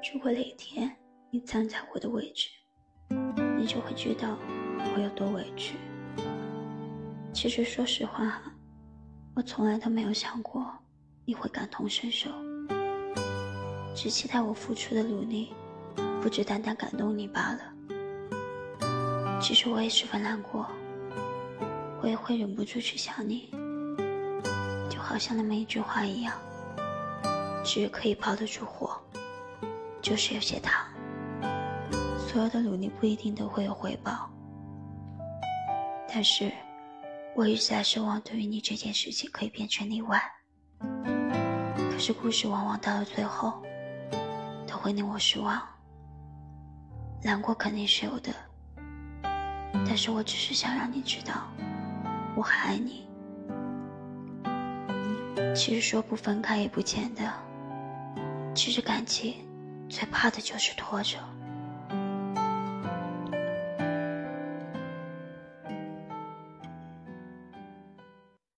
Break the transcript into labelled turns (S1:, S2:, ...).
S1: 如果哪天你站在我的位置，你就会知道我有多委屈。其实说实话，我从来都没有想过你会感同身受，只期待我付出的努力，不只单单感动你罢了。其实我也十分难过，我也会忍不住去想你，就好像那么一句话一样。只是可以包得住火，就是有些烫。所有的努力不一定都会有回报，但是我一直在奢望对于你这件事情可以变成例外。可是故事往往到了最后，都会令我失望。难过肯定是有的，但是我只是想让你知道，我还爱你。其实说不分开也不见得。其实感情最怕的就是拖着。